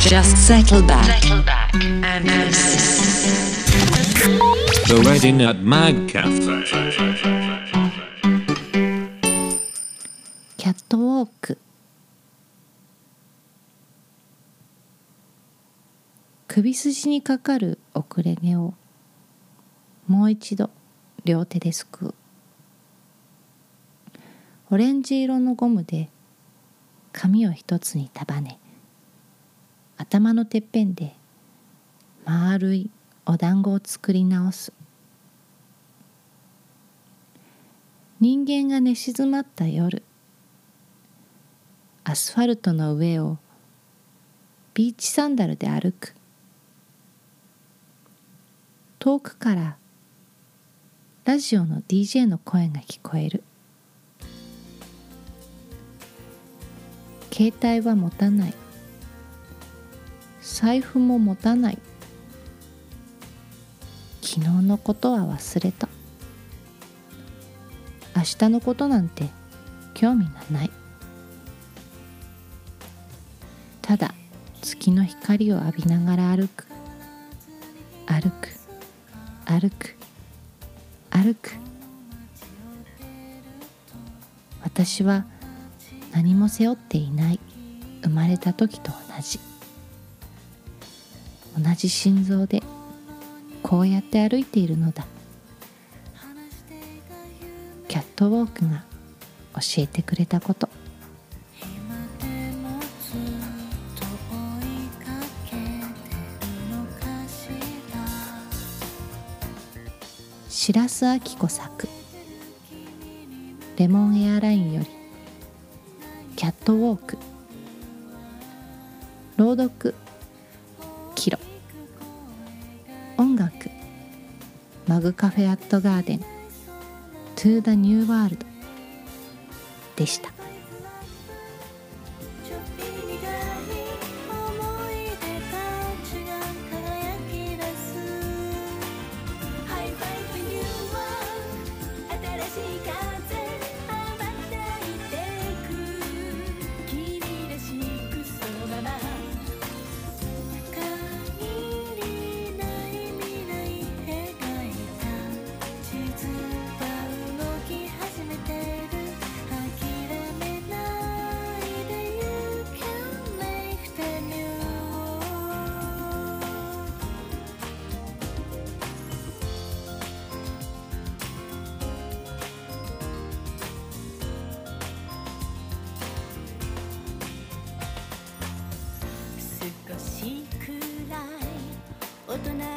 Just settle back. Settle back and. The Ready Nut Mag Cafe. キャットウォーク首筋にかかる遅れ毛をもう一度両手ですくうオレンジ色のゴムで髪を一つに束ね頭のてっぺんで丸いお団子を作り直す。人間が寝静まった夜アスファルトの上をビーチサンダルで歩く。遠くからラジオの DJ の声が聞こえる。携帯は持たない。財布も持たない。昨日のことは忘れた。明日のことなんて興味がない。ただ月の光を浴びながら歩く。歩く。歩く。歩く。私は何も背負っていない。生まれた時と同じ。同じ心臓でこうやって歩いているのだ。キャットウォークが教えてくれたこと。白洲明子作レモンエアラインよりキャットウォーク。朗読音楽。マグカフェアットガーデン。 To the New World。でした。少しくらい大人